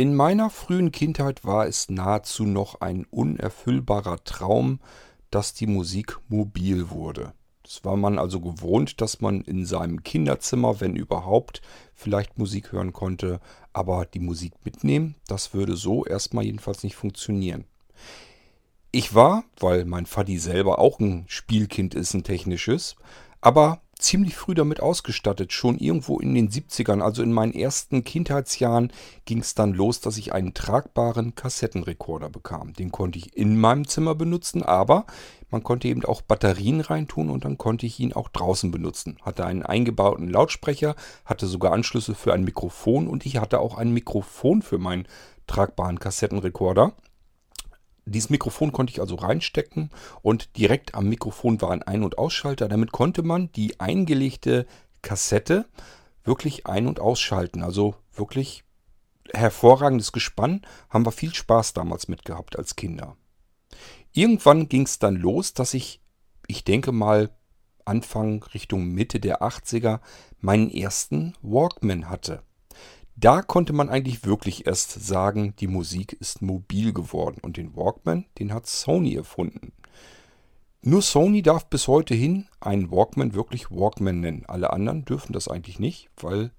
In meiner frühen Kindheit war es nahezu noch ein unerfüllbarer Traum, dass die Musik mobil wurde. Das war man also gewohnt, dass man in seinem Kinderzimmer, wenn überhaupt, vielleicht Musik hören konnte, aber die Musik mitnehmen, das würde so erstmal jedenfalls nicht funktionieren. Ich war, weil mein Vati selber auch ein Spielkind ist, ein technisches, aber ziemlich früh damit ausgestattet. Schon irgendwo in den 70ern, also in meinen ersten Kindheitsjahren, ging es dann los, dass ich einen tragbaren Kassettenrekorder bekam. Den konnte ich in meinem Zimmer benutzen, aber man konnte eben auch Batterien reintun und dann konnte ich ihn auch draußen benutzen. Hatte einen eingebauten Lautsprecher, hatte sogar Anschlüsse für ein Mikrofon und ich hatte auch ein Mikrofon für meinen tragbaren Kassettenrekorder. Dieses Mikrofon konnte ich also reinstecken und direkt am Mikrofon war ein Ein- und Ausschalter. Damit konnte man die eingelegte Kassette wirklich ein- und ausschalten. Also wirklich hervorragendes Gespann. Haben wir viel Spaß damals mit gehabt als Kinder. Irgendwann ging es dann los, dass ich, ich denke mal Anfang Richtung Mitte der 80er, meinen ersten Walkman hatte. Da konnte man eigentlich wirklich erst sagen, die Musik ist mobil geworden. Und den Walkman, den hat Sony erfunden. Nur Sony darf bis heute hin einen Walkman wirklich Walkman nennen. Alle anderen dürfen das eigentlich nicht, weil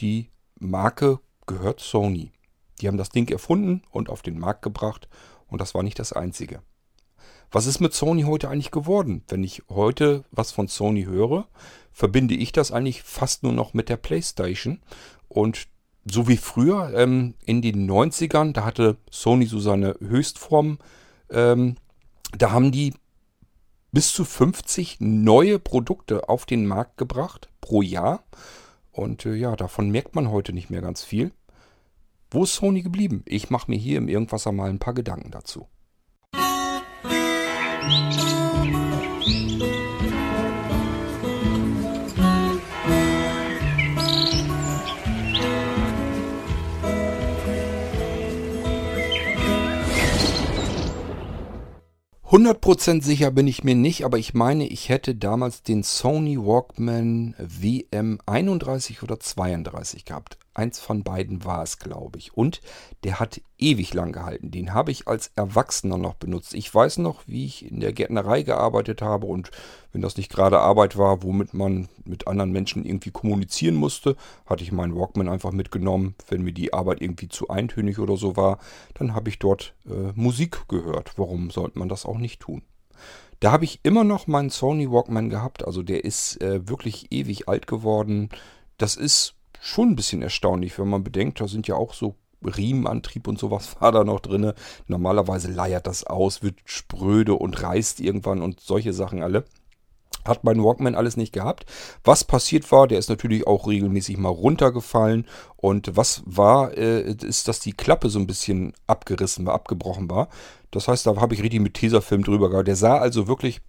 die Marke gehört Sony. Die haben das Ding erfunden und auf den Markt gebracht und das war nicht das einzige. Was ist mit Sony heute eigentlich geworden? Wenn ich heute was von Sony höre, verbinde ich das eigentlich fast nur noch mit der PlayStation und so wie früher ähm, in den 90ern, da hatte Sony so seine Höchstform, ähm, da haben die bis zu 50 neue Produkte auf den Markt gebracht pro Jahr. Und äh, ja, davon merkt man heute nicht mehr ganz viel. Wo ist Sony geblieben? Ich mache mir hier im Irgendwasser mal ein paar Gedanken dazu. Musik 100% sicher bin ich mir nicht, aber ich meine, ich hätte damals den Sony Walkman WM31 oder 32 gehabt. Eins von beiden war es, glaube ich. Und der hat ewig lang gehalten. Den habe ich als Erwachsener noch benutzt. Ich weiß noch, wie ich in der Gärtnerei gearbeitet habe und wenn das nicht gerade Arbeit war, womit man mit anderen Menschen irgendwie kommunizieren musste, hatte ich meinen Walkman einfach mitgenommen. Wenn mir die Arbeit irgendwie zu eintönig oder so war, dann habe ich dort äh, Musik gehört. Warum sollte man das auch nicht tun? Da habe ich immer noch meinen Sony Walkman gehabt. Also der ist äh, wirklich ewig alt geworden. Das ist schon ein bisschen erstaunlich, wenn man bedenkt, da sind ja auch so Riemenantrieb und sowas war da noch drin. Normalerweise leiert das aus, wird spröde und reißt irgendwann und solche Sachen alle. Hat mein Walkman alles nicht gehabt. Was passiert war, der ist natürlich auch regelmäßig mal runtergefallen. Und was war, äh, ist, dass die Klappe so ein bisschen abgerissen war, abgebrochen war. Das heißt, da habe ich richtig mit Tesafilm drüber gehabt. Der sah also wirklich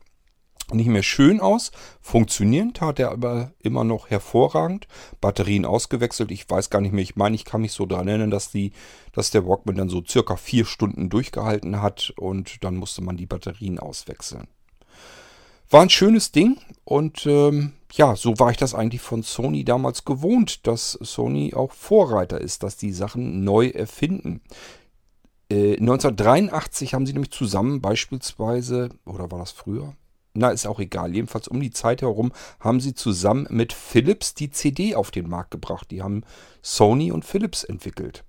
nicht mehr schön aus. Funktionieren tat er aber immer noch hervorragend. Batterien ausgewechselt. Ich weiß gar nicht mehr. Ich meine, ich kann mich so daran erinnern, dass, die, dass der Walkman dann so circa vier Stunden durchgehalten hat und dann musste man die Batterien auswechseln. War ein schönes Ding und ähm, ja, so war ich das eigentlich von Sony damals gewohnt, dass Sony auch Vorreiter ist, dass die Sachen neu erfinden. 1983 äh, haben sie nämlich zusammen beispielsweise, oder war das früher? Na, ist auch egal. Jedenfalls um die Zeit herum haben sie zusammen mit Philips die CD auf den Markt gebracht. Die haben Sony und Philips entwickelt.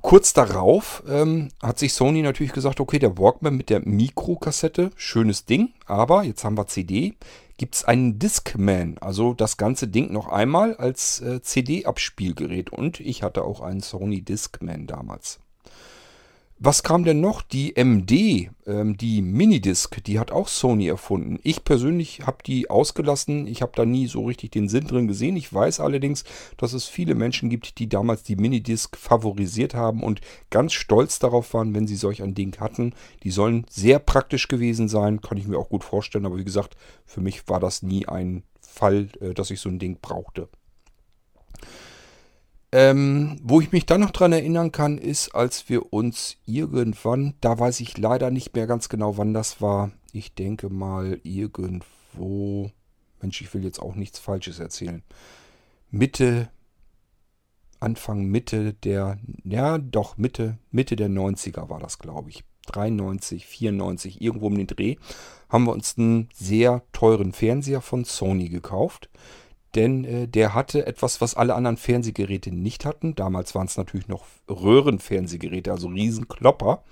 Kurz darauf ähm, hat sich Sony natürlich gesagt, okay, der Walkman mit der Mikrokassette, schönes Ding, aber jetzt haben wir CD, gibt es einen Discman, also das ganze Ding noch einmal als äh, CD-Abspielgerät und ich hatte auch einen Sony Discman damals. Was kam denn noch? Die MD, ähm, die Minidisc, die hat auch Sony erfunden. Ich persönlich habe die ausgelassen. Ich habe da nie so richtig den Sinn drin gesehen. Ich weiß allerdings, dass es viele Menschen gibt, die damals die Minidisc favorisiert haben und ganz stolz darauf waren, wenn sie solch ein Ding hatten. Die sollen sehr praktisch gewesen sein, kann ich mir auch gut vorstellen. Aber wie gesagt, für mich war das nie ein Fall, äh, dass ich so ein Ding brauchte. Ähm, wo ich mich dann noch dran erinnern kann, ist, als wir uns irgendwann, da weiß ich leider nicht mehr ganz genau, wann das war. Ich denke mal irgendwo, Mensch, ich will jetzt auch nichts Falsches erzählen. Mitte Anfang, Mitte der, ja doch, Mitte, Mitte der 90er war das, glaube ich. 93, 94, irgendwo um den Dreh, haben wir uns einen sehr teuren Fernseher von Sony gekauft. Denn äh, der hatte etwas, was alle anderen Fernsehgeräte nicht hatten. Damals waren es natürlich noch Röhrenfernsehgeräte, also Riesenklopper.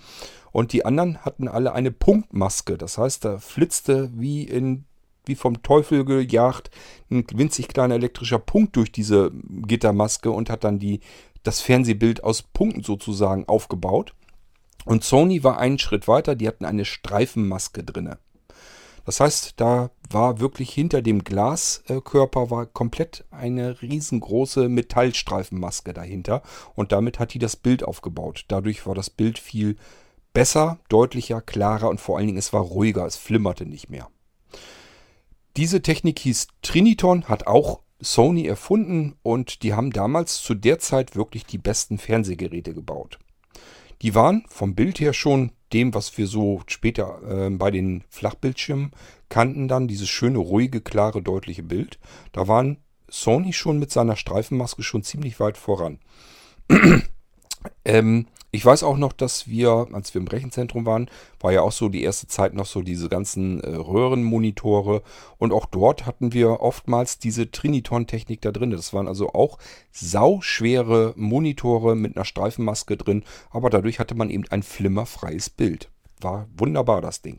Und die anderen hatten alle eine Punktmaske. Das heißt, da flitzte wie in wie vom Teufel gejagt ein winzig kleiner elektrischer Punkt durch diese Gittermaske und hat dann die, das Fernsehbild aus Punkten sozusagen aufgebaut. Und Sony war einen Schritt weiter, die hatten eine Streifenmaske drinne. Das heißt, da war wirklich hinter dem Glaskörper war komplett eine riesengroße Metallstreifenmaske dahinter und damit hat die das Bild aufgebaut. Dadurch war das Bild viel besser, deutlicher, klarer und vor allen Dingen es war ruhiger, es flimmerte nicht mehr. Diese Technik hieß Triniton, hat auch Sony erfunden und die haben damals zu der Zeit wirklich die besten Fernsehgeräte gebaut. Die waren vom Bild her schon dem, was wir so später äh, bei den Flachbildschirmen kannten, dann dieses schöne, ruhige, klare, deutliche Bild. Da waren Sony schon mit seiner Streifenmaske schon ziemlich weit voran. ähm, ich weiß auch noch, dass wir, als wir im Rechenzentrum waren, war ja auch so die erste Zeit noch so diese ganzen äh, Röhrenmonitore. Und auch dort hatten wir oftmals diese Triniton-Technik da drin. Das waren also auch sauschwere Monitore mit einer Streifenmaske drin. Aber dadurch hatte man eben ein flimmerfreies Bild. War wunderbar, das Ding.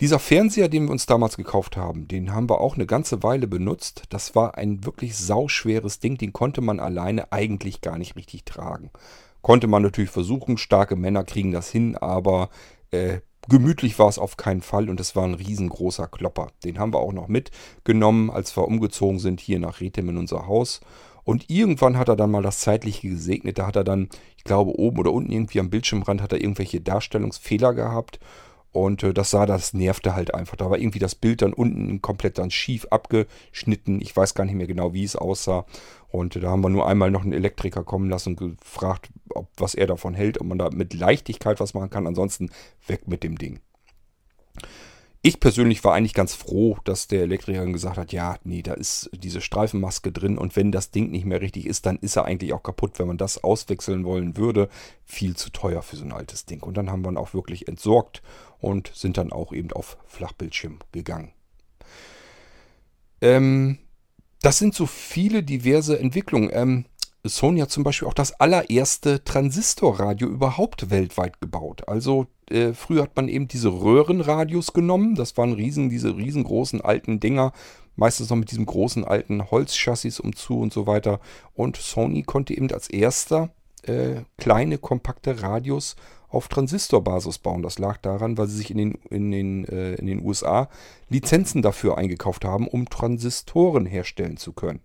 Dieser Fernseher, den wir uns damals gekauft haben, den haben wir auch eine ganze Weile benutzt. Das war ein wirklich sauschweres Ding, den konnte man alleine eigentlich gar nicht richtig tragen. Konnte man natürlich versuchen, starke Männer kriegen das hin, aber äh, gemütlich war es auf keinen Fall und es war ein riesengroßer Klopper. Den haben wir auch noch mitgenommen, als wir umgezogen sind hier nach Rethem in unser Haus. Und irgendwann hat er dann mal das Zeitliche gesegnet. Da hat er dann, ich glaube, oben oder unten irgendwie am Bildschirmrand hat er irgendwelche Darstellungsfehler gehabt. Und äh, das sah, das nervte halt einfach. Da war irgendwie das Bild dann unten komplett dann schief abgeschnitten. Ich weiß gar nicht mehr genau, wie es aussah. Und da haben wir nur einmal noch einen Elektriker kommen lassen und gefragt, ob, was er davon hält, ob man da mit Leichtigkeit was machen kann. Ansonsten weg mit dem Ding. Ich persönlich war eigentlich ganz froh, dass der Elektriker gesagt hat, ja, nee, da ist diese Streifenmaske drin und wenn das Ding nicht mehr richtig ist, dann ist er eigentlich auch kaputt, wenn man das auswechseln wollen würde. Viel zu teuer für so ein altes Ding. Und dann haben wir ihn auch wirklich entsorgt und sind dann auch eben auf Flachbildschirm gegangen. Ähm, das sind so viele diverse Entwicklungen. Ähm, Sony hat zum Beispiel auch das allererste Transistorradio überhaupt weltweit gebaut. Also äh, früher hat man eben diese Röhrenradios genommen. Das waren riesen, diese riesengroßen alten Dinger. Meistens noch mit diesem großen alten Holzchassis umzu und so weiter. Und Sony konnte eben als erster äh, kleine, kompakte Radios auf Transistorbasis bauen. Das lag daran, weil sie sich in den, in den, äh, in den USA Lizenzen dafür eingekauft haben, um Transistoren herstellen zu können.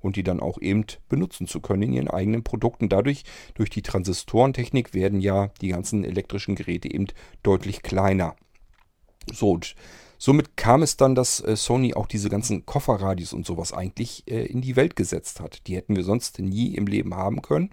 Und die dann auch eben benutzen zu können in ihren eigenen Produkten. Dadurch, durch die Transistorentechnik, werden ja die ganzen elektrischen Geräte eben deutlich kleiner. So, und somit kam es dann, dass äh, Sony auch diese ganzen Kofferradios und sowas eigentlich äh, in die Welt gesetzt hat. Die hätten wir sonst nie im Leben haben können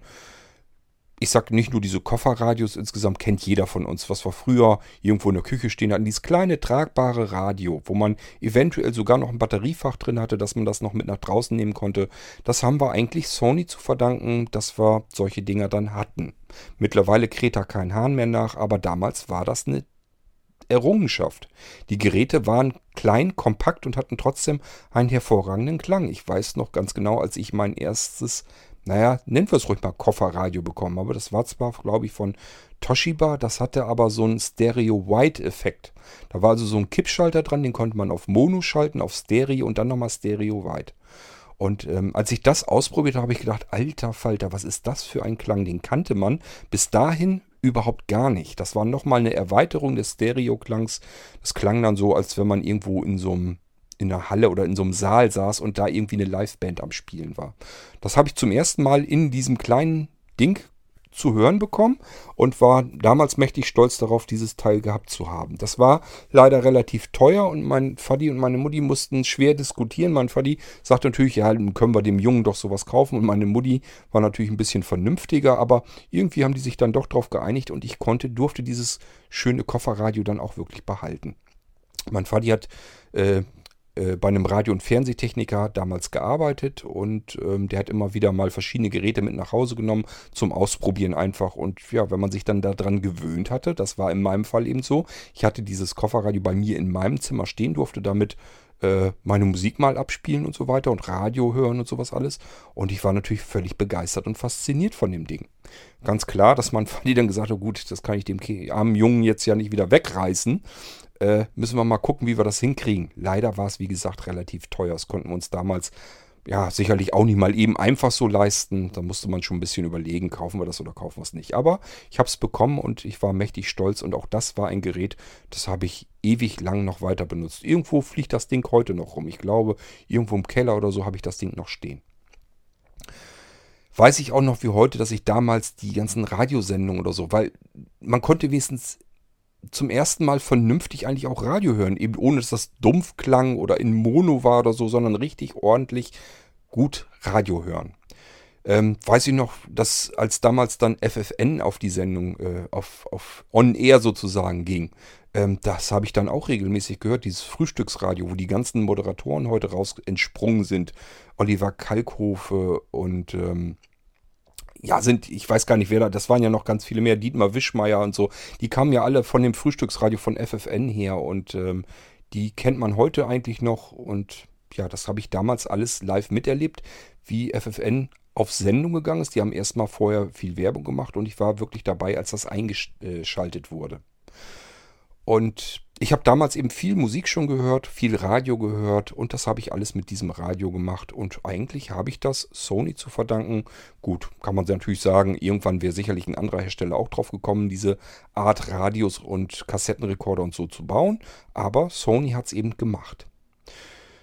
ich sag nicht nur diese Kofferradios, insgesamt kennt jeder von uns, was wir früher irgendwo in der Küche stehen hatten, dieses kleine tragbare Radio, wo man eventuell sogar noch ein Batteriefach drin hatte, dass man das noch mit nach draußen nehmen konnte. Das haben wir eigentlich Sony zu verdanken, dass wir solche Dinger dann hatten. Mittlerweile kräht da kein Hahn mehr nach, aber damals war das eine Errungenschaft. Die Geräte waren klein, kompakt und hatten trotzdem einen hervorragenden Klang. Ich weiß noch ganz genau, als ich mein erstes naja, nennen wir es ruhig mal Kofferradio bekommen. Aber das war zwar, glaube ich, von Toshiba, das hatte aber so einen Stereo-Wide-Effekt. Da war also so ein Kippschalter dran, den konnte man auf Mono schalten, auf Stereo und dann nochmal Stereo-Wide. Und ähm, als ich das ausprobiert habe, habe ich gedacht, alter Falter, was ist das für ein Klang? Den kannte man bis dahin überhaupt gar nicht. Das war nochmal eine Erweiterung des Stereo-Klangs. Das klang dann so, als wenn man irgendwo in so einem in einer Halle oder in so einem Saal saß und da irgendwie eine Liveband am Spielen war. Das habe ich zum ersten Mal in diesem kleinen Ding zu hören bekommen und war damals mächtig stolz darauf, dieses Teil gehabt zu haben. Das war leider relativ teuer und mein Vati und meine Mutti mussten schwer diskutieren. Mein Vati sagte natürlich, ja, dann können wir dem Jungen doch sowas kaufen und meine Mutti war natürlich ein bisschen vernünftiger, aber irgendwie haben die sich dann doch darauf geeinigt und ich konnte, durfte dieses schöne Kofferradio dann auch wirklich behalten. Mein Vati hat äh, äh, bei einem Radio- und Fernsehtechniker damals gearbeitet und ähm, der hat immer wieder mal verschiedene Geräte mit nach Hause genommen zum Ausprobieren einfach. Und ja, wenn man sich dann daran gewöhnt hatte, das war in meinem Fall eben so, ich hatte dieses Kofferradio bei mir in meinem Zimmer stehen, durfte damit äh, meine Musik mal abspielen und so weiter und Radio hören und sowas alles. Und ich war natürlich völlig begeistert und fasziniert von dem Ding. Ganz klar, dass man die dann gesagt hat, gut, das kann ich dem armen Jungen jetzt ja nicht wieder wegreißen. Äh, müssen wir mal gucken, wie wir das hinkriegen. Leider war es, wie gesagt, relativ teuer. Das konnten wir uns damals ja, sicherlich auch nicht mal eben einfach so leisten. Da musste man schon ein bisschen überlegen, kaufen wir das oder kaufen wir es nicht. Aber ich habe es bekommen und ich war mächtig stolz und auch das war ein Gerät, das habe ich ewig lang noch weiter benutzt. Irgendwo fliegt das Ding heute noch rum. Ich glaube, irgendwo im Keller oder so habe ich das Ding noch stehen. Weiß ich auch noch wie heute, dass ich damals die ganzen Radiosendungen oder so, weil man konnte wenigstens zum ersten Mal vernünftig eigentlich auch Radio hören. Eben ohne, dass das dumpf klang oder in Mono war oder so, sondern richtig ordentlich gut Radio hören. Ähm, weiß ich noch, dass als damals dann FFN auf die Sendung, äh, auf, auf On-Air sozusagen ging, ähm, das habe ich dann auch regelmäßig gehört, dieses Frühstücksradio, wo die ganzen Moderatoren heute raus entsprungen sind. Oliver Kalkhofe und ähm, ja, sind, ich weiß gar nicht, wer da, das waren ja noch ganz viele mehr, Dietmar Wischmeier und so, die kamen ja alle von dem Frühstücksradio von FFN her und ähm, die kennt man heute eigentlich noch und ja, das habe ich damals alles live miterlebt, wie FFN auf Sendung gegangen ist. Die haben erstmal vorher viel Werbung gemacht und ich war wirklich dabei, als das eingeschaltet wurde. Und ich habe damals eben viel Musik schon gehört, viel Radio gehört und das habe ich alles mit diesem Radio gemacht. Und eigentlich habe ich das Sony zu verdanken. Gut, kann man natürlich sagen, irgendwann wäre sicherlich ein anderer Hersteller auch drauf gekommen, diese Art Radios und Kassettenrekorder und so zu bauen. Aber Sony hat es eben gemacht.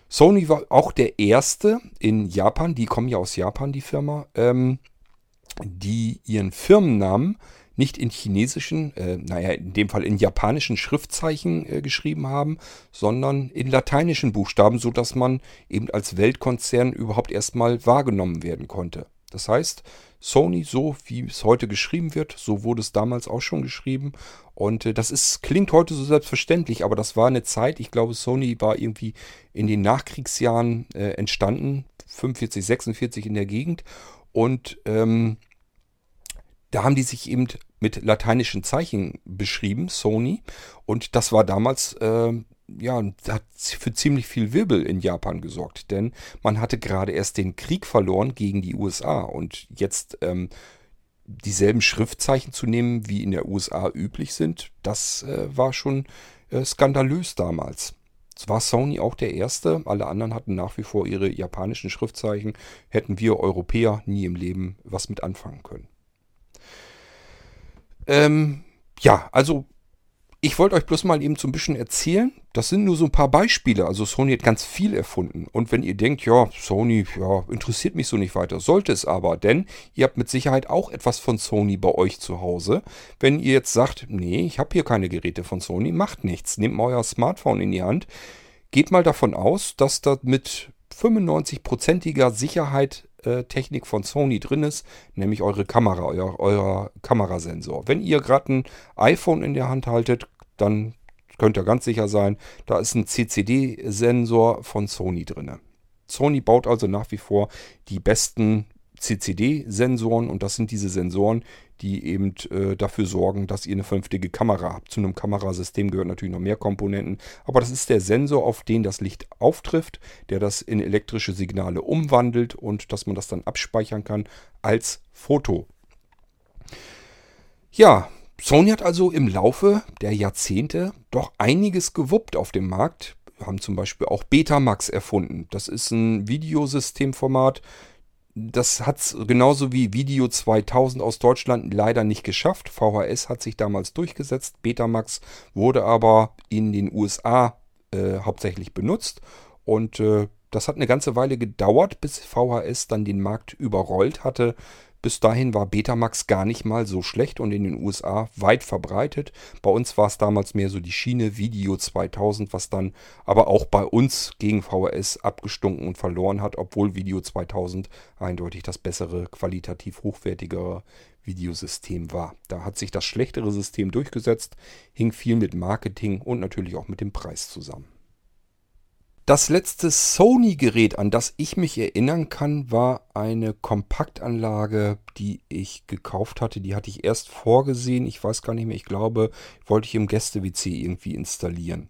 Sony war auch der erste in Japan, die kommen ja aus Japan, die Firma, ähm, die ihren Firmennamen nicht in chinesischen, äh, naja, in dem Fall in japanischen Schriftzeichen äh, geschrieben haben, sondern in lateinischen Buchstaben, sodass man eben als Weltkonzern überhaupt erstmal wahrgenommen werden konnte. Das heißt, Sony, so wie es heute geschrieben wird, so wurde es damals auch schon geschrieben. Und äh, das ist, klingt heute so selbstverständlich, aber das war eine Zeit, ich glaube, Sony war irgendwie in den Nachkriegsjahren äh, entstanden, 45, 46 in der Gegend. Und ähm, da haben die sich eben mit lateinischen Zeichen beschrieben, Sony. Und das war damals, äh, ja, hat für ziemlich viel Wirbel in Japan gesorgt. Denn man hatte gerade erst den Krieg verloren gegen die USA. Und jetzt ähm, dieselben Schriftzeichen zu nehmen, wie in der USA üblich sind, das äh, war schon äh, skandalös damals. Es war Sony auch der erste. Alle anderen hatten nach wie vor ihre japanischen Schriftzeichen. Hätten wir Europäer nie im Leben was mit anfangen können. Ähm, ja, also ich wollte euch bloß mal eben so ein bisschen erzählen. Das sind nur so ein paar Beispiele. Also Sony hat ganz viel erfunden. Und wenn ihr denkt, ja, Sony, ja, interessiert mich so nicht weiter, sollte es aber, denn ihr habt mit Sicherheit auch etwas von Sony bei euch zu Hause. Wenn ihr jetzt sagt, nee, ich habe hier keine Geräte von Sony, macht nichts. Nehmt mal euer Smartphone in die Hand. Geht mal davon aus, dass da mit 95%iger Sicherheit Technik von Sony drin ist, nämlich eure Kamera, euer, euer Kamerasensor. Wenn ihr gerade ein iPhone in der Hand haltet, dann könnt ihr ganz sicher sein, da ist ein CCD-Sensor von Sony drin. Sony baut also nach wie vor die besten CCD-Sensoren und das sind diese Sensoren, die eben äh, dafür sorgen, dass ihr eine vernünftige Kamera habt. Zu einem Kamerasystem gehören natürlich noch mehr Komponenten, aber das ist der Sensor, auf den das Licht auftrifft, der das in elektrische Signale umwandelt und dass man das dann abspeichern kann als Foto. Ja, Sony hat also im Laufe der Jahrzehnte doch einiges gewuppt auf dem Markt. Wir haben zum Beispiel auch Betamax erfunden. Das ist ein Videosystemformat, das hat es genauso wie Video 2000 aus Deutschland leider nicht geschafft. VHS hat sich damals durchgesetzt. Betamax wurde aber in den USA äh, hauptsächlich benutzt. Und äh, das hat eine ganze Weile gedauert, bis VHS dann den Markt überrollt hatte. Bis dahin war Betamax gar nicht mal so schlecht und in den USA weit verbreitet. Bei uns war es damals mehr so die Schiene Video 2000, was dann aber auch bei uns gegen VHS abgestunken und verloren hat, obwohl Video 2000 eindeutig das bessere, qualitativ hochwertigere Videosystem war. Da hat sich das schlechtere System durchgesetzt, hing viel mit Marketing und natürlich auch mit dem Preis zusammen. Das letzte Sony-Gerät, an das ich mich erinnern kann, war eine Kompaktanlage, die ich gekauft hatte. Die hatte ich erst vorgesehen. Ich weiß gar nicht mehr. Ich glaube, wollte ich im Gäste-WC irgendwie installieren.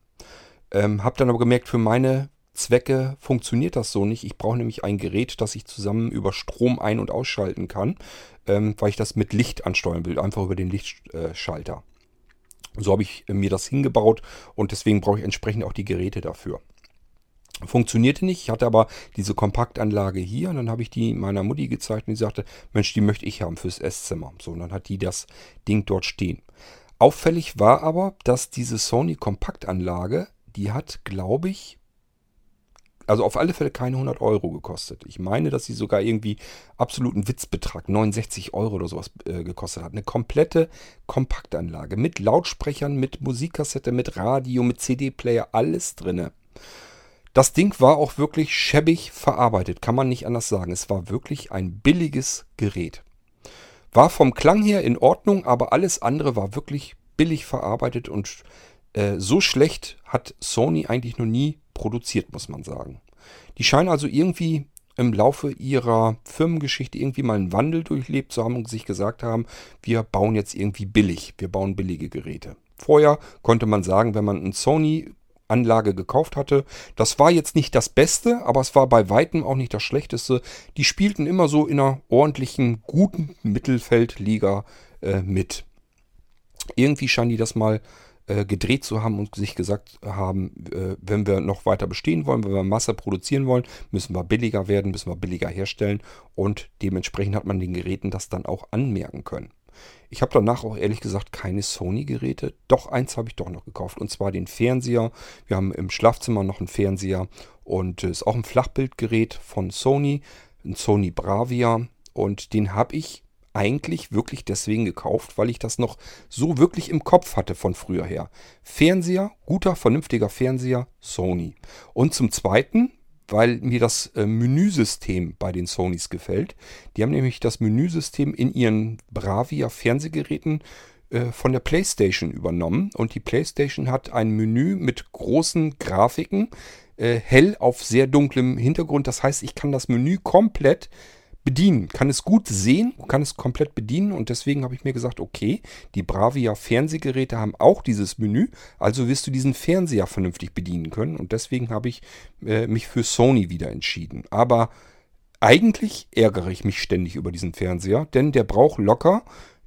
Ähm, hab dann aber gemerkt, für meine Zwecke funktioniert das so nicht. Ich brauche nämlich ein Gerät, das ich zusammen über Strom ein- und ausschalten kann, ähm, weil ich das mit Licht ansteuern will, einfach über den Lichtschalter. So habe ich mir das hingebaut und deswegen brauche ich entsprechend auch die Geräte dafür. Funktionierte nicht. Ich hatte aber diese Kompaktanlage hier und dann habe ich die meiner Mutti gezeigt und die sagte, Mensch, die möchte ich haben fürs Esszimmer. So, und dann hat die das Ding dort stehen. Auffällig war aber, dass diese Sony Kompaktanlage, die hat, glaube ich, also auf alle Fälle keine 100 Euro gekostet. Ich meine, dass sie sogar irgendwie absoluten Witzbetrag, 69 Euro oder sowas äh, gekostet hat. Eine komplette Kompaktanlage mit Lautsprechern, mit Musikkassette, mit Radio, mit CD-Player, alles drinne. Das Ding war auch wirklich schäbig verarbeitet, kann man nicht anders sagen. Es war wirklich ein billiges Gerät. War vom Klang her in Ordnung, aber alles andere war wirklich billig verarbeitet und äh, so schlecht hat Sony eigentlich noch nie produziert, muss man sagen. Die scheinen also irgendwie im Laufe ihrer Firmengeschichte irgendwie mal einen Wandel durchlebt zu haben und sich gesagt haben, wir bauen jetzt irgendwie billig, wir bauen billige Geräte. Vorher konnte man sagen, wenn man ein Sony Anlage gekauft hatte. Das war jetzt nicht das Beste, aber es war bei weitem auch nicht das Schlechteste. Die spielten immer so in einer ordentlichen, guten Mittelfeldliga äh, mit. Irgendwie scheinen die das mal äh, gedreht zu haben und sich gesagt haben, äh, wenn wir noch weiter bestehen wollen, wenn wir Masse produzieren wollen, müssen wir billiger werden, müssen wir billiger herstellen und dementsprechend hat man den Geräten das dann auch anmerken können. Ich habe danach auch ehrlich gesagt keine Sony-Geräte. Doch eins habe ich doch noch gekauft. Und zwar den Fernseher. Wir haben im Schlafzimmer noch einen Fernseher. Und es ist auch ein Flachbildgerät von Sony. Ein Sony Bravia. Und den habe ich eigentlich wirklich deswegen gekauft, weil ich das noch so wirklich im Kopf hatte von früher her. Fernseher, guter, vernünftiger Fernseher, Sony. Und zum Zweiten, weil mir das äh, Menüsystem bei den Sonys gefällt. Die haben nämlich das Menüsystem in ihren Bravia Fernsehgeräten äh, von der PlayStation übernommen und die PlayStation hat ein Menü mit großen Grafiken, äh, hell auf sehr dunklem Hintergrund. Das heißt, ich kann das Menü komplett bedienen, kann es gut sehen, kann es komplett bedienen und deswegen habe ich mir gesagt, okay, die Bravia Fernsehgeräte haben auch dieses Menü, also wirst du diesen Fernseher vernünftig bedienen können und deswegen habe ich äh, mich für Sony wieder entschieden. Aber eigentlich ärgere ich mich ständig über diesen Fernseher, denn der braucht locker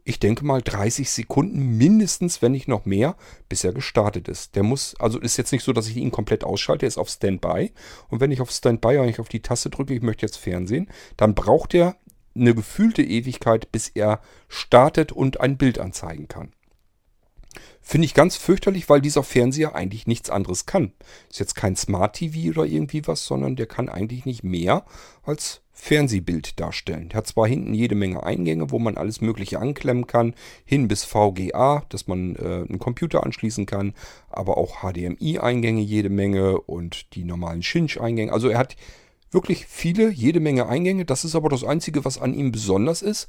ich denke mal 30 Sekunden mindestens, wenn nicht noch mehr, bis er gestartet ist. Der muss, also ist jetzt nicht so, dass ich ihn komplett ausschalte, er ist auf Standby. Und wenn ich auf Standby eigentlich auf die Taste drücke, ich möchte jetzt Fernsehen, dann braucht er eine gefühlte Ewigkeit, bis er startet und ein Bild anzeigen kann. Finde ich ganz fürchterlich, weil dieser Fernseher eigentlich nichts anderes kann. Ist jetzt kein Smart TV oder irgendwie was, sondern der kann eigentlich nicht mehr als Fernsehbild darstellen. Hat zwar hinten jede Menge Eingänge, wo man alles Mögliche anklemmen kann, hin bis VGA, dass man äh, einen Computer anschließen kann, aber auch HDMI-Eingänge jede Menge und die normalen Shinch-Eingänge. Also er hat wirklich viele, jede Menge Eingänge. Das ist aber das Einzige, was an ihm besonders ist.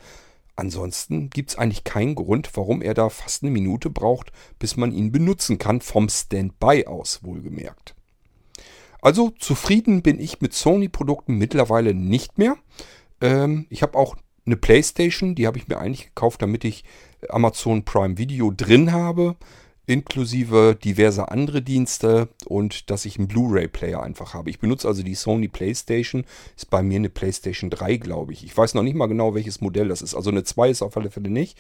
Ansonsten gibt es eigentlich keinen Grund, warum er da fast eine Minute braucht, bis man ihn benutzen kann, vom Standby aus wohlgemerkt. Also zufrieden bin ich mit Sony-Produkten mittlerweile nicht mehr. Ähm, ich habe auch eine PlayStation, die habe ich mir eigentlich gekauft, damit ich Amazon Prime Video drin habe, inklusive diverse andere Dienste und dass ich einen Blu-ray-Player einfach habe. Ich benutze also die Sony PlayStation, ist bei mir eine PlayStation 3, glaube ich. Ich weiß noch nicht mal genau, welches Modell das ist. Also eine 2 ist auf alle Fälle nicht.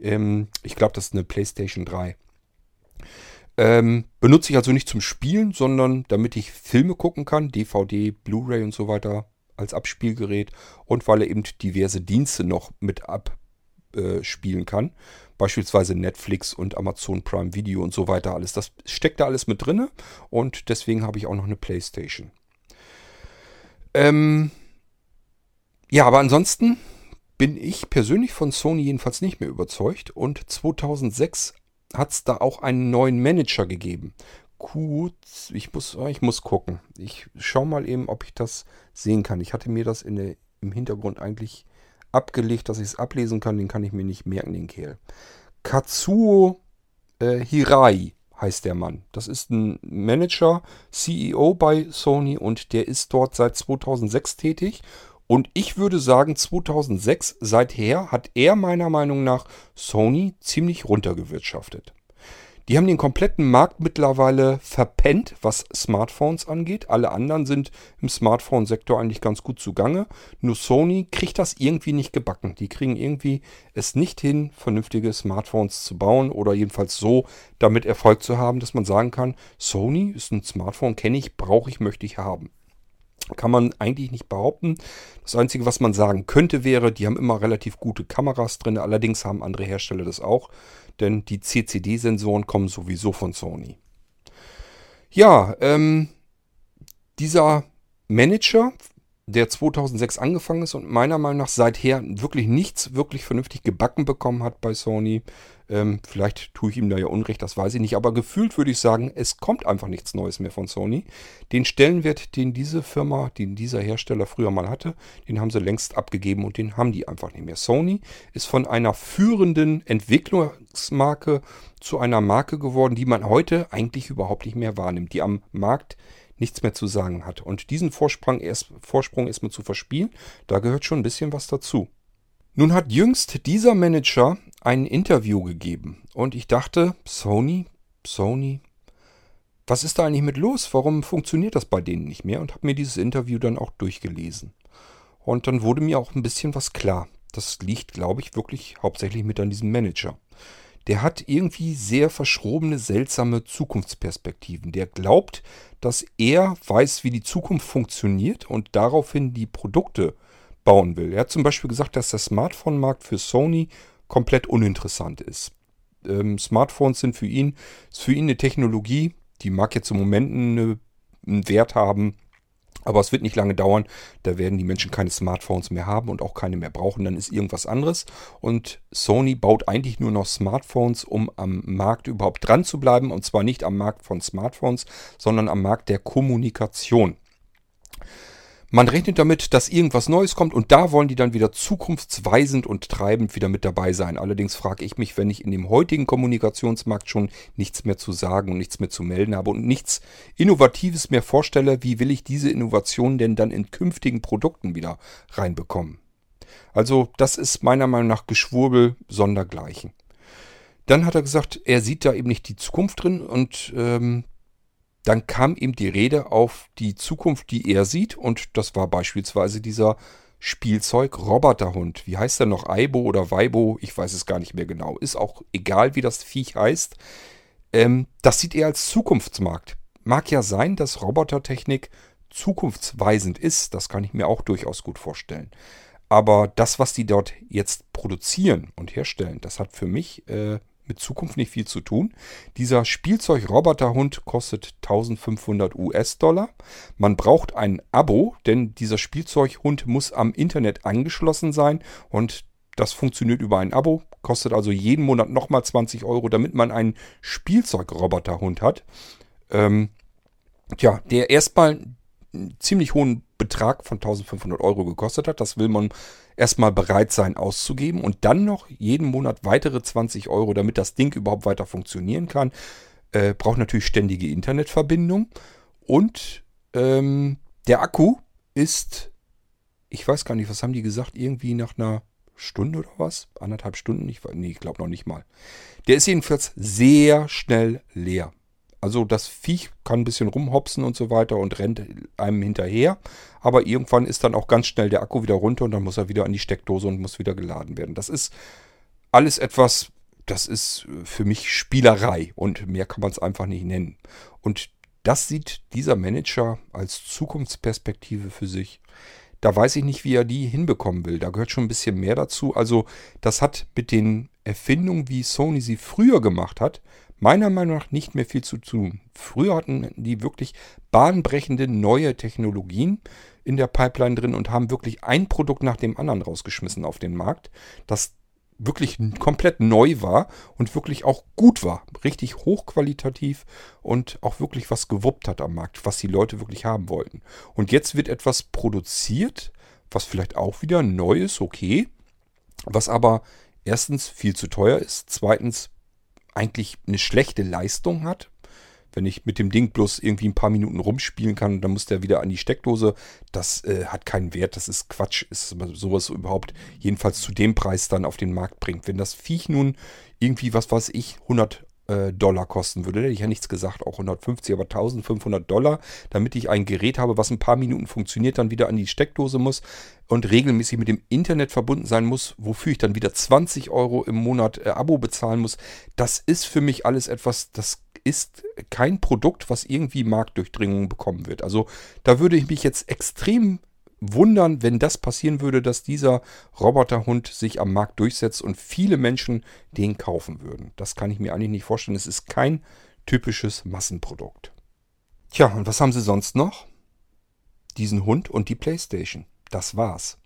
Ähm, ich glaube, das ist eine PlayStation 3. Ähm, benutze ich also nicht zum Spielen, sondern damit ich Filme gucken kann, DVD, Blu-ray und so weiter als Abspielgerät und weil er eben diverse Dienste noch mit abspielen äh, kann. Beispielsweise Netflix und Amazon Prime Video und so weiter alles. Das steckt da alles mit drin und deswegen habe ich auch noch eine Playstation. Ähm ja, aber ansonsten bin ich persönlich von Sony jedenfalls nicht mehr überzeugt und 2006 hat es da auch einen neuen Manager gegeben. Gut, ich muss, ah, ich muss gucken. Ich schaue mal eben, ob ich das sehen kann. Ich hatte mir das der, im Hintergrund eigentlich abgelegt, dass ich es ablesen kann. Den kann ich mir nicht merken, den Kerl. Katsuo äh, Hirai heißt der Mann. Das ist ein Manager, CEO bei Sony und der ist dort seit 2006 tätig. Und ich würde sagen, 2006 seither hat er meiner Meinung nach Sony ziemlich runtergewirtschaftet. Die haben den kompletten Markt mittlerweile verpennt, was Smartphones angeht. Alle anderen sind im Smartphone-Sektor eigentlich ganz gut zugange. Nur Sony kriegt das irgendwie nicht gebacken. Die kriegen irgendwie es nicht hin, vernünftige Smartphones zu bauen oder jedenfalls so damit Erfolg zu haben, dass man sagen kann, Sony ist ein Smartphone, kenne ich, brauche ich, möchte ich haben. Kann man eigentlich nicht behaupten. Das Einzige, was man sagen könnte, wäre, die haben immer relativ gute Kameras drin. Allerdings haben andere Hersteller das auch denn die CCD-Sensoren kommen sowieso von Sony. Ja, ähm, dieser Manager, der 2006 angefangen ist und meiner Meinung nach seither wirklich nichts wirklich vernünftig gebacken bekommen hat bei Sony, ähm, vielleicht tue ich ihm da ja Unrecht, das weiß ich nicht. Aber gefühlt würde ich sagen, es kommt einfach nichts Neues mehr von Sony. Den Stellenwert, den diese Firma, den dieser Hersteller früher mal hatte, den haben sie längst abgegeben und den haben die einfach nicht mehr. Sony ist von einer führenden Entwicklungsmarke zu einer Marke geworden, die man heute eigentlich überhaupt nicht mehr wahrnimmt, die am Markt nichts mehr zu sagen hat. Und diesen Vorsprung, erst, Vorsprung erstmal zu verspielen, da gehört schon ein bisschen was dazu. Nun hat jüngst dieser Manager ein Interview gegeben und ich dachte, Sony, Sony, was ist da eigentlich mit los? Warum funktioniert das bei denen nicht mehr? Und habe mir dieses Interview dann auch durchgelesen. Und dann wurde mir auch ein bisschen was klar. Das liegt, glaube ich, wirklich hauptsächlich mit an diesem Manager. Der hat irgendwie sehr verschrobene, seltsame Zukunftsperspektiven. Der glaubt, dass er weiß, wie die Zukunft funktioniert und daraufhin die Produkte bauen will. Er hat zum Beispiel gesagt, dass der Smartphone-Markt für Sony komplett uninteressant ist. Ähm, Smartphones sind für ihn, ist für ihn eine Technologie, die mag jetzt im Moment eine, einen Wert haben, aber es wird nicht lange dauern, da werden die Menschen keine Smartphones mehr haben und auch keine mehr brauchen, dann ist irgendwas anderes. Und Sony baut eigentlich nur noch Smartphones, um am Markt überhaupt dran zu bleiben. Und zwar nicht am Markt von Smartphones, sondern am Markt der Kommunikation. Man rechnet damit, dass irgendwas Neues kommt und da wollen die dann wieder zukunftsweisend und treibend wieder mit dabei sein. Allerdings frage ich mich, wenn ich in dem heutigen Kommunikationsmarkt schon nichts mehr zu sagen und nichts mehr zu melden habe und nichts Innovatives mehr vorstelle, wie will ich diese Innovation denn dann in künftigen Produkten wieder reinbekommen? Also das ist meiner Meinung nach Geschwurbel sondergleichen. Dann hat er gesagt, er sieht da eben nicht die Zukunft drin und ähm, dann kam ihm die Rede auf die Zukunft, die er sieht. Und das war beispielsweise dieser Spielzeug-Roboterhund. Wie heißt er noch? Aibo oder Weibo? Ich weiß es gar nicht mehr genau. Ist auch egal, wie das Viech heißt. Ähm, das sieht er als Zukunftsmarkt. Mag ja sein, dass Robotertechnik zukunftsweisend ist. Das kann ich mir auch durchaus gut vorstellen. Aber das, was die dort jetzt produzieren und herstellen, das hat für mich äh, mit Zukunft nicht viel zu tun. Dieser Spielzeug-Roboterhund kostet 1500 US-Dollar. Man braucht ein Abo, denn dieser Spielzeughund muss am Internet angeschlossen sein und das funktioniert über ein Abo, kostet also jeden Monat nochmal 20 Euro, damit man einen Spielzeug-Roboterhund hat. Ähm, tja, der erstmal einen ziemlich hohen Betrag von 1500 Euro gekostet hat. Das will man erstmal bereit sein auszugeben und dann noch jeden Monat weitere 20 Euro, damit das Ding überhaupt weiter funktionieren kann. Äh, braucht natürlich ständige Internetverbindung und ähm, der Akku ist, ich weiß gar nicht, was haben die gesagt, irgendwie nach einer Stunde oder was? Anderthalb Stunden? Ich, nee, ich glaube noch nicht mal. Der ist jedenfalls sehr schnell leer. Also das Viech kann ein bisschen rumhopsen und so weiter und rennt einem hinterher. Aber irgendwann ist dann auch ganz schnell der Akku wieder runter und dann muss er wieder an die Steckdose und muss wieder geladen werden. Das ist alles etwas, das ist für mich Spielerei und mehr kann man es einfach nicht nennen. Und das sieht dieser Manager als Zukunftsperspektive für sich. Da weiß ich nicht, wie er die hinbekommen will. Da gehört schon ein bisschen mehr dazu. Also das hat mit den Erfindungen, wie Sony sie früher gemacht hat, meiner Meinung nach nicht mehr viel zu tun. Früher hatten die wirklich bahnbrechende neue Technologien in der Pipeline drin und haben wirklich ein Produkt nach dem anderen rausgeschmissen auf den Markt, das wirklich komplett neu war und wirklich auch gut war. Richtig hochqualitativ und auch wirklich was gewuppt hat am Markt, was die Leute wirklich haben wollten. Und jetzt wird etwas produziert, was vielleicht auch wieder neu ist, okay, was aber erstens viel zu teuer ist, zweitens eigentlich eine schlechte Leistung hat. Wenn ich mit dem Ding bloß irgendwie ein paar Minuten rumspielen kann, dann muss der wieder an die Steckdose. Das äh, hat keinen Wert, das ist Quatsch, ist sowas überhaupt jedenfalls zu dem Preis dann auf den Markt bringt. Wenn das Viech nun irgendwie, was weiß ich, 100 äh, Dollar kosten würde. Hätte ich ja nichts gesagt, auch 150, aber 1500 Dollar, damit ich ein Gerät habe, was ein paar Minuten funktioniert, dann wieder an die Steckdose muss und regelmäßig mit dem Internet verbunden sein muss, wofür ich dann wieder 20 Euro im Monat äh, Abo bezahlen muss. Das ist für mich alles etwas, das ist kein Produkt, was irgendwie Marktdurchdringung bekommen wird. Also da würde ich mich jetzt extrem wundern, wenn das passieren würde, dass dieser Roboterhund sich am Markt durchsetzt und viele Menschen den kaufen würden. Das kann ich mir eigentlich nicht vorstellen. Es ist kein typisches Massenprodukt. Tja, und was haben sie sonst noch? Diesen Hund und die Playstation. Das war's.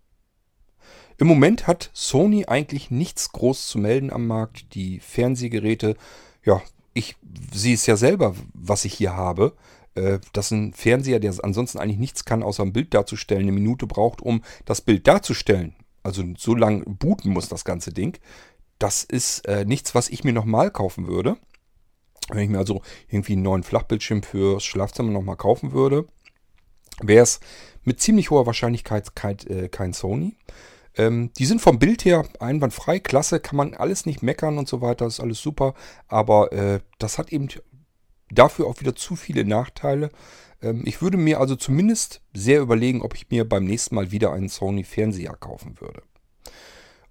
Im Moment hat Sony eigentlich nichts groß zu melden am Markt. Die Fernsehgeräte, ja, ich sehe es ja selber, was ich hier habe. Äh, dass ein Fernseher, der ansonsten eigentlich nichts kann, außer ein Bild darzustellen, eine Minute braucht, um das Bild darzustellen. Also so lange booten muss das ganze Ding. Das ist äh, nichts, was ich mir nochmal kaufen würde. Wenn ich mir also irgendwie einen neuen Flachbildschirm fürs Schlafzimmer nochmal kaufen würde, wäre es mit ziemlich hoher Wahrscheinlichkeit kein, äh, kein Sony. Ähm, die sind vom Bild her einwandfrei, klasse, kann man alles nicht meckern und so weiter, ist alles super. Aber äh, das hat eben dafür auch wieder zu viele Nachteile. Ähm, ich würde mir also zumindest sehr überlegen, ob ich mir beim nächsten Mal wieder einen Sony Fernseher kaufen würde.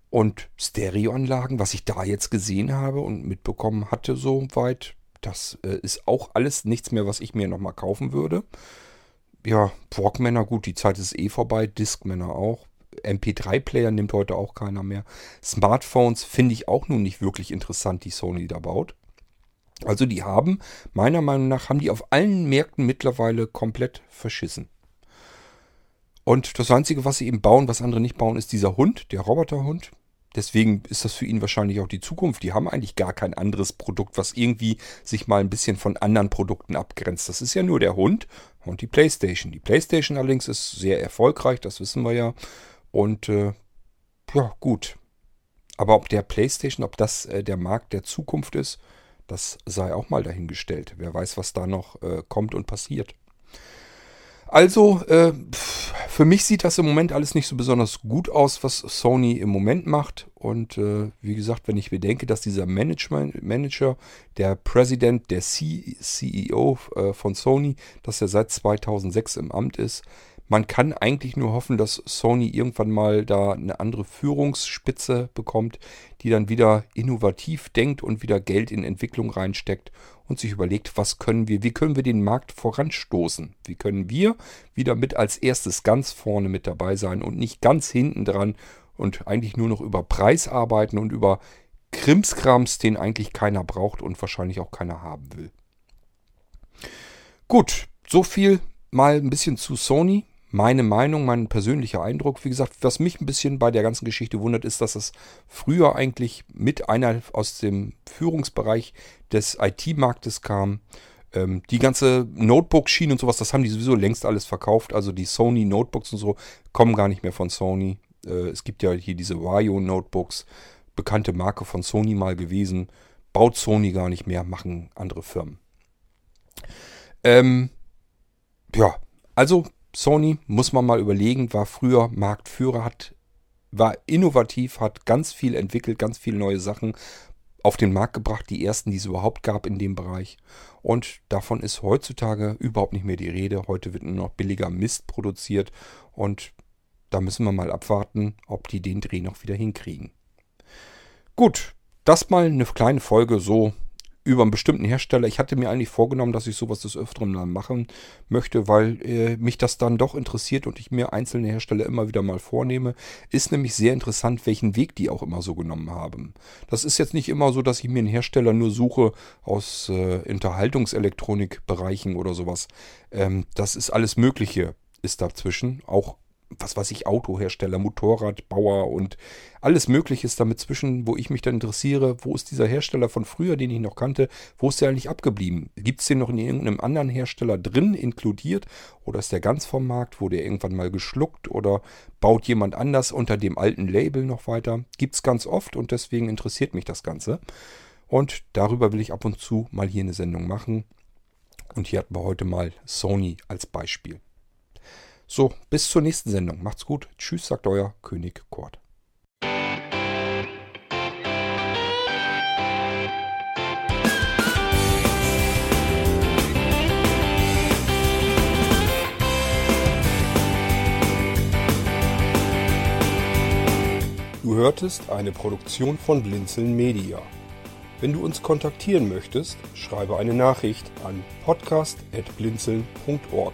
Und Stereoanlagen, was ich da jetzt gesehen habe und mitbekommen hatte soweit, das äh, ist auch alles nichts mehr, was ich mir nochmal kaufen würde. Ja, Walkmänner, gut, die Zeit ist eh vorbei, Discmänner auch. MP3-Player nimmt heute auch keiner mehr. Smartphones finde ich auch nun nicht wirklich interessant, die Sony da baut. Also die haben, meiner Meinung nach, haben die auf allen Märkten mittlerweile komplett verschissen. Und das Einzige, was sie eben bauen, was andere nicht bauen, ist dieser Hund, der Roboterhund. Deswegen ist das für ihn wahrscheinlich auch die Zukunft. Die haben eigentlich gar kein anderes Produkt, was irgendwie sich mal ein bisschen von anderen Produkten abgrenzt. Das ist ja nur der Hund und die PlayStation. Die PlayStation allerdings ist sehr erfolgreich, das wissen wir ja. Und äh, ja, gut. Aber ob der PlayStation, ob das äh, der Markt der Zukunft ist, das sei auch mal dahingestellt. Wer weiß, was da noch äh, kommt und passiert. Also, äh, für mich sieht das im Moment alles nicht so besonders gut aus, was Sony im Moment macht. Und äh, wie gesagt, wenn ich bedenke, dass dieser Management, Manager, der Präsident, der C CEO äh, von Sony, dass er seit 2006 im Amt ist, man kann eigentlich nur hoffen, dass Sony irgendwann mal da eine andere Führungsspitze bekommt, die dann wieder innovativ denkt und wieder Geld in Entwicklung reinsteckt und sich überlegt, was können wir, wie können wir den Markt voranstoßen? Wie können wir wieder mit als erstes ganz vorne mit dabei sein und nicht ganz hinten dran und eigentlich nur noch über Preis arbeiten und über Krimskrams, den eigentlich keiner braucht und wahrscheinlich auch keiner haben will. Gut, so viel mal ein bisschen zu Sony meine Meinung, mein persönlicher Eindruck. Wie gesagt, was mich ein bisschen bei der ganzen Geschichte wundert, ist, dass es früher eigentlich mit einer aus dem Führungsbereich des IT-Marktes kam. Ähm, die ganze Notebook-Schiene und sowas, das haben die sowieso längst alles verkauft. Also die Sony Notebooks und so kommen gar nicht mehr von Sony. Äh, es gibt ja hier diese Vario Notebooks, bekannte Marke von Sony mal gewesen. Baut Sony gar nicht mehr, machen andere Firmen. Ähm, ja, also Sony, muss man mal überlegen, war früher Marktführer, hat, war innovativ, hat ganz viel entwickelt, ganz viele neue Sachen auf den Markt gebracht, die ersten, die es überhaupt gab in dem Bereich. Und davon ist heutzutage überhaupt nicht mehr die Rede. Heute wird nur noch billiger Mist produziert und da müssen wir mal abwarten, ob die den Dreh noch wieder hinkriegen. Gut, das mal eine kleine Folge so über einen bestimmten Hersteller. Ich hatte mir eigentlich vorgenommen, dass ich sowas des Öfteren mal machen möchte, weil äh, mich das dann doch interessiert und ich mir einzelne Hersteller immer wieder mal vornehme. Ist nämlich sehr interessant, welchen Weg die auch immer so genommen haben. Das ist jetzt nicht immer so, dass ich mir einen Hersteller nur suche aus äh, Unterhaltungselektronikbereichen oder sowas. Ähm, das ist alles Mögliche ist dazwischen. Auch was weiß ich, Autohersteller, Motorradbauer und alles Mögliche ist damit zwischen, wo ich mich dann interessiere, wo ist dieser Hersteller von früher, den ich noch kannte, wo ist der eigentlich abgeblieben? Gibt es den noch in irgendeinem anderen Hersteller drin, inkludiert? Oder ist der ganz vom Markt? Wurde er irgendwann mal geschluckt? Oder baut jemand anders unter dem alten Label noch weiter? Gibt es ganz oft und deswegen interessiert mich das Ganze. Und darüber will ich ab und zu mal hier eine Sendung machen. Und hier hatten wir heute mal Sony als Beispiel. So, bis zur nächsten Sendung. Macht's gut. Tschüss, sagt euer König Kurt. Du hörtest eine Produktion von Blinzeln Media. Wenn du uns kontaktieren möchtest, schreibe eine Nachricht an podcast.blinzeln.org